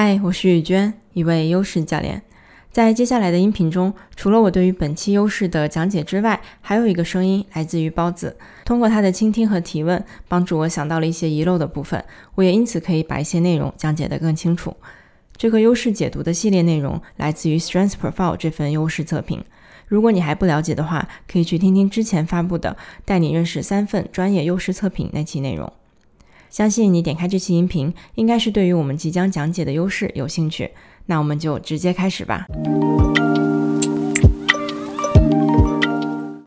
嗨，我是雨娟，一位优势教练。在接下来的音频中，除了我对于本期优势的讲解之外，还有一个声音来自于包子。通过他的倾听和提问，帮助我想到了一些遗漏的部分，我也因此可以把一些内容讲解得更清楚。这个优势解读的系列内容来自于 Strength Profile 这份优势测评。如果你还不了解的话，可以去听听之前发布的《带你认识三份专业优势测评》那期内容。相信你点开这期音频，应该是对于我们即将讲解的优势有兴趣。那我们就直接开始吧。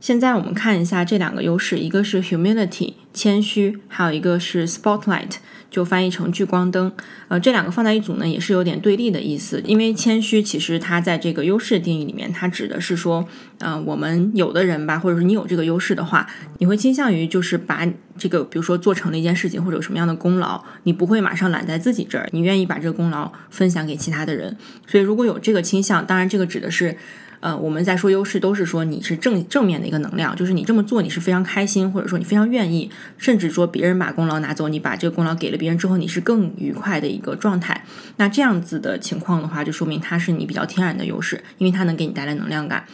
现在我们看一下这两个优势，一个是 humility 谦虚，还有一个是 spotlight。就翻译成聚光灯，呃，这两个放在一组呢，也是有点对立的意思。因为谦虚，其实它在这个优势定义里面，它指的是说，呃，我们有的人吧，或者说你有这个优势的话，你会倾向于就是把这个，比如说做成了一件事情，或者有什么样的功劳，你不会马上揽在自己这儿，你愿意把这个功劳分享给其他的人。所以如果有这个倾向，当然这个指的是。呃，我们在说优势，都是说你是正正面的一个能量，就是你这么做你是非常开心，或者说你非常愿意，甚至说别人把功劳拿走，你把这个功劳给了别人之后，你是更愉快的一个状态。那这样子的情况的话，就说明它是你比较天然的优势，因为它能给你带来能量感。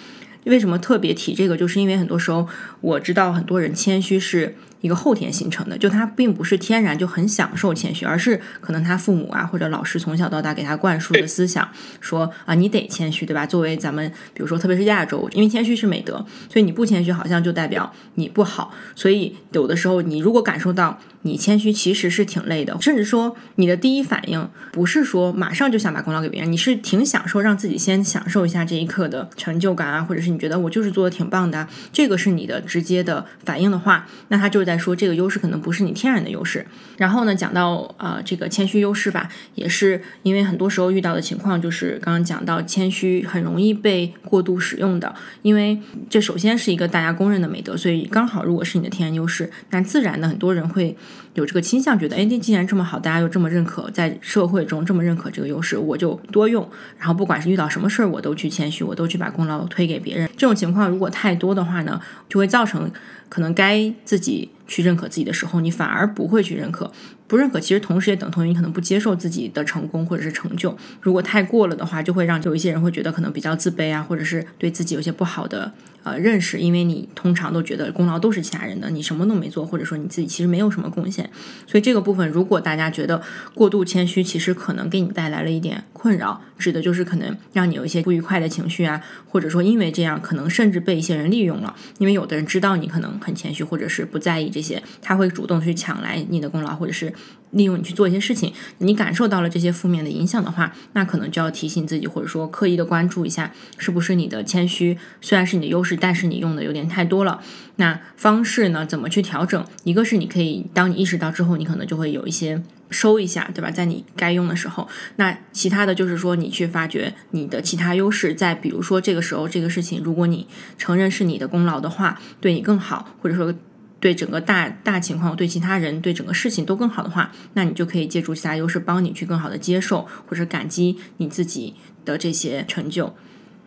为什么特别提这个？就是因为很多时候我知道很多人谦虚是。一个后天形成的，就他并不是天然就很享受谦虚，而是可能他父母啊或者老师从小到大给他灌输的思想，说啊你得谦虚，对吧？作为咱们比如说特别是亚洲，因为谦虚是美德，所以你不谦虚好像就代表你不好。所以有的时候你如果感受到你谦虚其实是挺累的，甚至说你的第一反应不是说马上就想把功劳给别人，你是挺享受让自己先享受一下这一刻的成就感啊，或者是你觉得我就是做的挺棒的，这个是你的直接的反应的话，那他就在说这个优势可能不是你天然的优势。然后呢，讲到啊这个谦虚优势吧，也是因为很多时候遇到的情况就是刚刚讲到谦虚很容易被过度使用的，因为这首先是一个大家公认的美德，所以刚好如果是你的天然优势，那自然的很多人会有这个倾向，觉得哎，那既然这么好，大家又这么认可，在社会中这么认可这个优势，我就多用。然后不管是遇到什么事儿，我都去谦虚，我都去把功劳推给别人。这种情况如果太多的话呢，就会造成。可能该自己去认可自己的时候，你反而不会去认可。不认可，其实同时也等同于你可能不接受自己的成功或者是成就。如果太过了的话，就会让有一些人会觉得可能比较自卑啊，或者是对自己有些不好的呃认识，因为你通常都觉得功劳都是其他人的，你什么都没做，或者说你自己其实没有什么贡献。所以这个部分，如果大家觉得过度谦虚，其实可能给你带来了一点困扰，指的就是可能让你有一些不愉快的情绪啊，或者说因为这样，可能甚至被一些人利用了。因为有的人知道你可能很谦虚，或者是不在意这些，他会主动去抢来你的功劳，或者是。利用你去做一些事情，你感受到了这些负面的影响的话，那可能就要提醒自己，或者说刻意的关注一下，是不是你的谦虚虽然是你的优势，但是你用的有点太多了。那方式呢？怎么去调整？一个是你可以，当你意识到之后，你可能就会有一些收一下，对吧？在你该用的时候。那其他的就是说，你去发掘你的其他优势，在比如说这个时候这个事情，如果你承认是你的功劳的话，对你更好，或者说。对整个大大情况，对其他人，对整个事情都更好的话，那你就可以借助其他优势，帮你去更好的接受或者感激你自己的这些成就。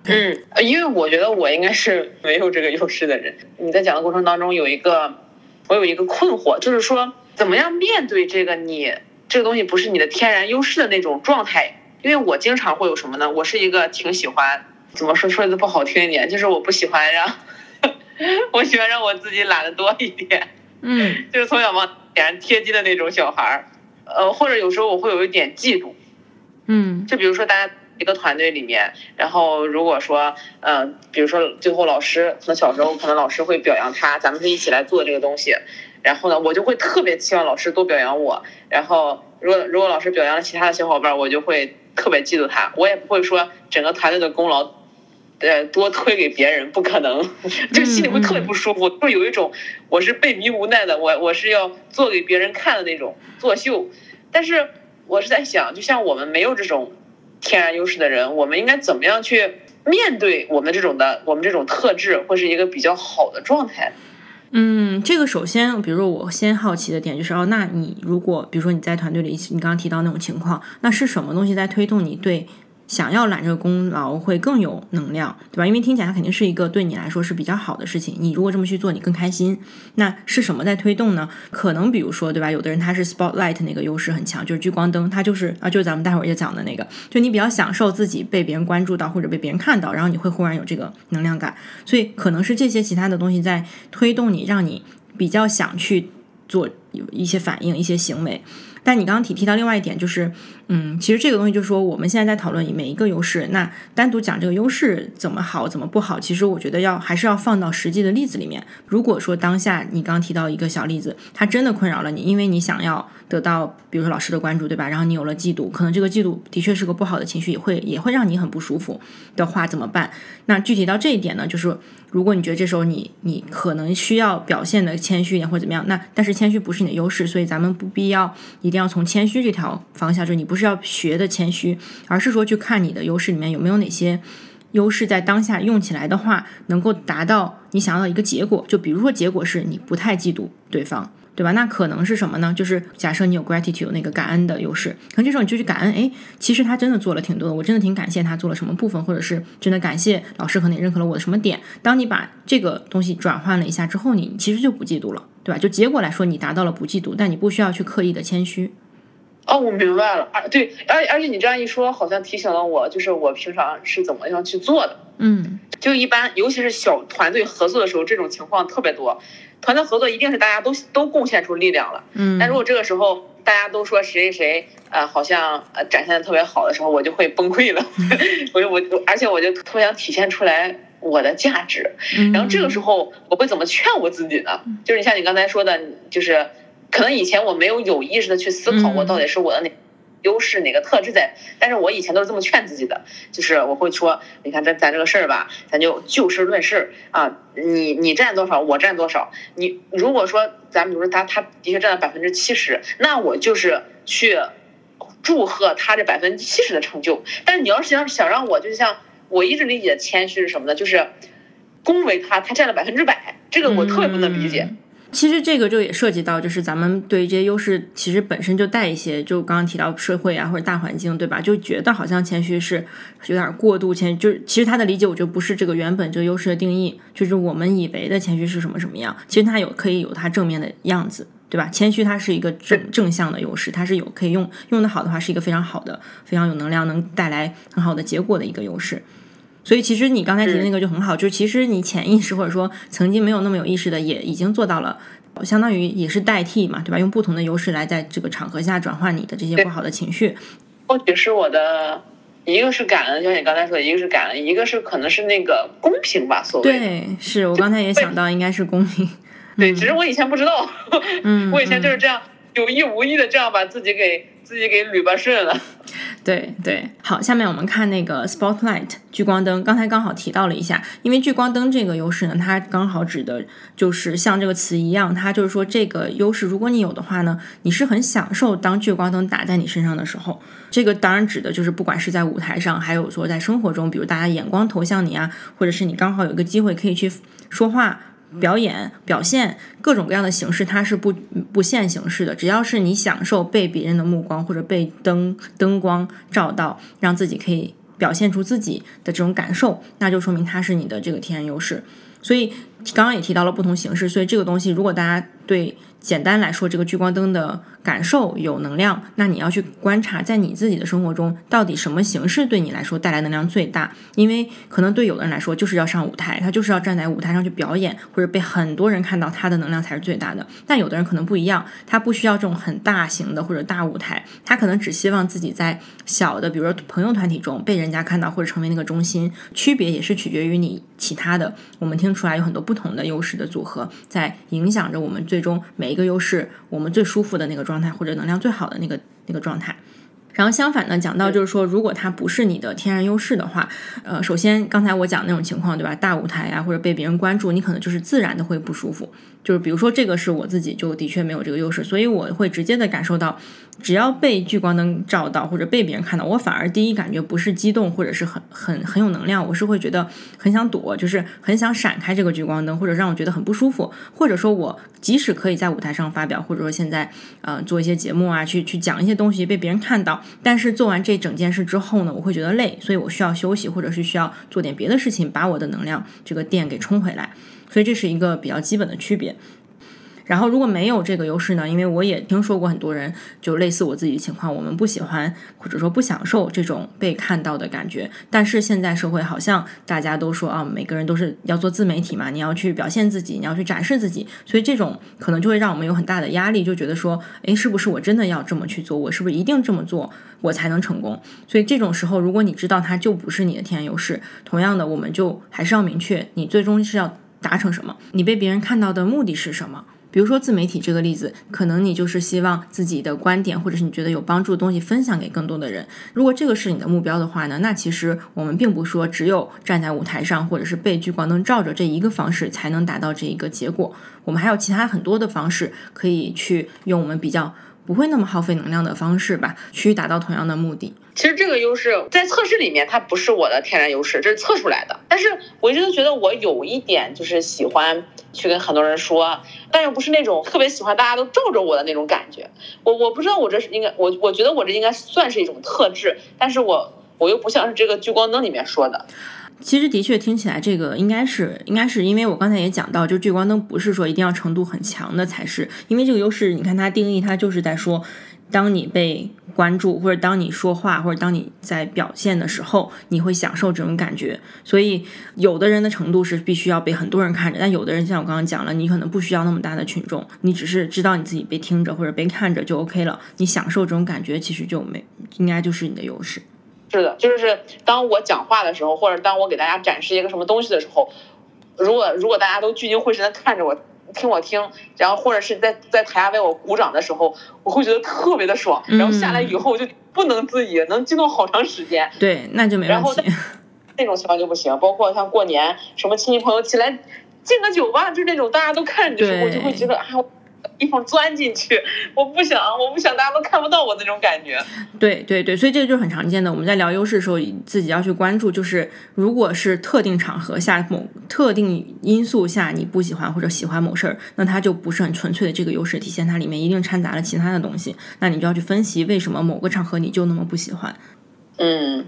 嗯，因为我觉得我应该是没有这个优势的人。你在讲的过程当中有一个，我有一个困惑，就是说怎么样面对这个你这个东西不是你的天然优势的那种状态？因为我经常会有什么呢？我是一个挺喜欢怎么说说的不好听一点，就是我不喜欢让。我喜欢让我自己懒得多一点，嗯，就是从小往脸上贴金的那种小孩儿，呃，或者有时候我会有一点嫉妒，嗯，就比如说大家一个团队里面，然后如果说，嗯，比如说最后老师可能小时候可能老师会表扬他，咱们是一起来做这个东西，然后呢，我就会特别期望老师多表扬我，然后如果如果老师表扬了其他的小伙伴，我就会特别嫉妒他，我也不会说整个团队的功劳。呃，多推给别人不可能，就心里会特别不舒服，会有一种我是被逼无奈的，我我是要做给别人看的那种作秀。但是我是在想，就像我们没有这种天然优势的人，我们应该怎么样去面对我们这种的，我们这种特质会是一个比较好的状态？嗯，这个首先，比如说我先好奇的点就是，哦，那你如果比如说你在团队里，你刚刚提到那种情况，那是什么东西在推动你对？想要揽这个功劳会更有能量，对吧？因为听起来它肯定是一个对你来说是比较好的事情。你如果这么去做，你更开心。那是什么在推动呢？可能比如说，对吧？有的人他是 spotlight 那个优势很强，就是聚光灯，他就是啊，就是咱们待会儿要讲的那个，就你比较享受自己被别人关注到或者被别人看到，然后你会忽然有这个能量感。所以可能是这些其他的东西在推动你，让你比较想去做有一些反应、一些行为。但你刚刚提提到另外一点，就是，嗯，其实这个东西就是说，我们现在在讨论每一个优势，那单独讲这个优势怎么好，怎么不好，其实我觉得要还是要放到实际的例子里面。如果说当下你刚提到一个小例子，它真的困扰了你，因为你想要得到，比如说老师的关注，对吧？然后你有了嫉妒，可能这个嫉妒的确是个不好的情绪，也会也会让你很不舒服的话，怎么办？那具体到这一点呢，就是。如果你觉得这时候你你可能需要表现的谦虚一点或者怎么样，那但是谦虚不是你的优势，所以咱们不必要一定要从谦虚这条方向，就是你不是是要学的谦虚，而是说去看你的优势里面有没有哪些优势在当下用起来的话，能够达到你想要的一个结果。就比如说结果是你不太嫉妒对方。对吧？那可能是什么呢？就是假设你有 gratitude 那个感恩的优势，可能这时候你就去感恩。哎，其实他真的做了挺多的，我真的挺感谢他做了什么部分，或者是真的感谢老师可能也认可了我的什么点。当你把这个东西转换了一下之后，你其实就不嫉妒了，对吧？就结果来说，你达到了不嫉妒，但你不需要去刻意的谦虚。哦，我明白了。而，对，而而且你这样一说，好像提醒了我，就是我平常是怎么样去做的。嗯，就一般，尤其是小团队合作的时候，这种情况特别多。团队合作一定是大家都都贡献出力量了，嗯，但如果这个时候大家都说谁谁谁呃好像呃展现的特别好的时候，我就会崩溃了，我就我而且我就特别想体现出来我的价值，然后这个时候我会怎么劝我自己呢？就是你像你刚才说的，就是可能以前我没有有意识的去思考我到底是我的哪。优势哪个特质在？但是我以前都是这么劝自己的，就是我会说，你看咱咱这个事儿吧，咱就就事论事啊，你你占多少，我占多少。你如果说咱比如说他他的确占了百分之七十，那我就是去祝贺他这百分之七十的成就。但是你要是想想让我，就像我一直理解谦虚是什么呢？就是恭维他，他占了百分之百，这个我特别不能理解。其实这个就也涉及到，就是咱们对这些优势其实本身就带一些，就刚刚提到社会啊或者大环境，对吧？就觉得好像谦虚是有点过度谦，就是其实他的理解，我觉得不是这个原本这个优势的定义，就是我们以为的谦虚是什么什么样。其实它有可以有它正面的样子，对吧？谦虚它是一个正正向的优势，它是有可以用用的好的话，是一个非常好的、非常有能量、能带来很好的结果的一个优势。所以其实你刚才提的那个就很好，就是其实你潜意识或者说曾经没有那么有意识的，也已经做到了，相当于也是代替嘛，对吧？用不同的优势来在这个场合下转换你的这些不好的情绪。或许是我的，一个是感恩，就像你刚才说的，一个是感恩，一个是可能是那个公平吧，所谓。对，是我刚才也想到应该是公平。对，只是我以前不知道，嗯，我以前就是这样有意无意的这样把自己给。自己给捋巴顺了，对对，好，下面我们看那个 spotlight 聚光灯，刚才刚好提到了一下，因为聚光灯这个优势呢，它刚好指的就是像这个词一样，它就是说这个优势，如果你有的话呢，你是很享受当聚光灯打在你身上的时候，这个当然指的就是不管是在舞台上，还有说在生活中，比如大家眼光投向你啊，或者是你刚好有一个机会可以去说话。表演、表现各种各样的形式，它是不不限形式的。只要是你享受被别人的目光或者被灯灯光照到，让自己可以表现出自己的这种感受，那就说明它是你的这个天然优势。所以刚刚也提到了不同形式，所以这个东西如果大家对。简单来说，这个聚光灯的感受有能量，那你要去观察，在你自己的生活中，到底什么形式对你来说带来能量最大？因为可能对有的人来说，就是要上舞台，他就是要站在舞台上去表演，或者被很多人看到，他的能量才是最大的。但有的人可能不一样，他不需要这种很大型的或者大舞台，他可能只希望自己在小的，比如说朋友团体中被人家看到，或者成为那个中心。区别也是取决于你其他的。我们听出来有很多不同的优势的组合，在影响着我们最终每。一个优势，我们最舒服的那个状态，或者能量最好的那个那个状态。然后相反呢，讲到就是说，如果它不是你的天然优势的话，呃，首先刚才我讲那种情况，对吧？大舞台啊，或者被别人关注，你可能就是自然的会不舒服。就是比如说这个是我自己就的确没有这个优势，所以我会直接的感受到只要被聚光灯照到或者被别人看到，我反而第一感觉不是激动或者是很很很有能量，我是会觉得很想躲，就是很想闪开这个聚光灯，或者让我觉得很不舒服，或者说我即使可以在舞台上发表，或者说现在呃做一些节目啊，去去讲一些东西被别人看到，但是做完这整件事之后呢，我会觉得累，所以我需要休息，或者是需要做点别的事情，把我的能量这个电给充回来，所以这是一个比较基本的区别。然后如果没有这个优势呢？因为我也听说过很多人就类似我自己的情况，我们不喜欢或者说不享受这种被看到的感觉。但是现在社会好像大家都说啊，每个人都是要做自媒体嘛，你要去表现自己，你要去展示自己，所以这种可能就会让我们有很大的压力，就觉得说，诶，是不是我真的要这么去做？我是不是一定这么做我才能成功？所以这种时候，如果你知道它就不是你的天然优势，同样的，我们就还是要明确你最终是要达成什么，你被别人看到的目的是什么。比如说自媒体这个例子，可能你就是希望自己的观点或者是你觉得有帮助的东西分享给更多的人。如果这个是你的目标的话呢，那其实我们并不说只有站在舞台上或者是被聚光灯照着这一个方式才能达到这一个结果。我们还有其他很多的方式可以去用我们比较不会那么耗费能量的方式吧，去达到同样的目的。其实这个优势在测试里面它不是我的天然优势，这是测出来的。但是我一直都觉得我有一点就是喜欢去跟很多人说。但又不是那种特别喜欢大家都罩着我的那种感觉，我我不知道我这是应该我我觉得我这应该算是一种特质，但是我我又不像是这个聚光灯里面说的。其实的确听起来这个应该是应该是因为我刚才也讲到，就聚光灯不是说一定要程度很强的才是，因为这个优势你看它定义它就是在说。当你被关注，或者当你说话，或者当你在表现的时候，你会享受这种感觉。所以，有的人的程度是必须要被很多人看着，但有的人像我刚刚讲了，你可能不需要那么大的群众，你只是知道你自己被听着或者被看着就 OK 了。你享受这种感觉，其实就没应该就是你的优势。是的，就是当我讲话的时候，或者当我给大家展示一个什么东西的时候，如果如果大家都聚精会神的看着我。听我听，然后或者是在在台下为我鼓掌的时候，我会觉得特别的爽。然后下来以后就不能自已，能激动好长时间。对，那就没问题。那种情况就不行。包括像过年，什么亲戚朋友起来敬个酒吧，就是那种大家都看着的时候，我就会觉得啊。地方钻进去，我不想，我不想大家都看不到我那种感觉。对对对，所以这个就是很常见的。我们在聊优势的时候，自己要去关注，就是如果是特定场合下某特定因素下你不喜欢或者喜欢某事儿，那它就不是很纯粹的这个优势体现，它里面一定掺杂了其他的东西。那你就要去分析为什么某个场合你就那么不喜欢。嗯。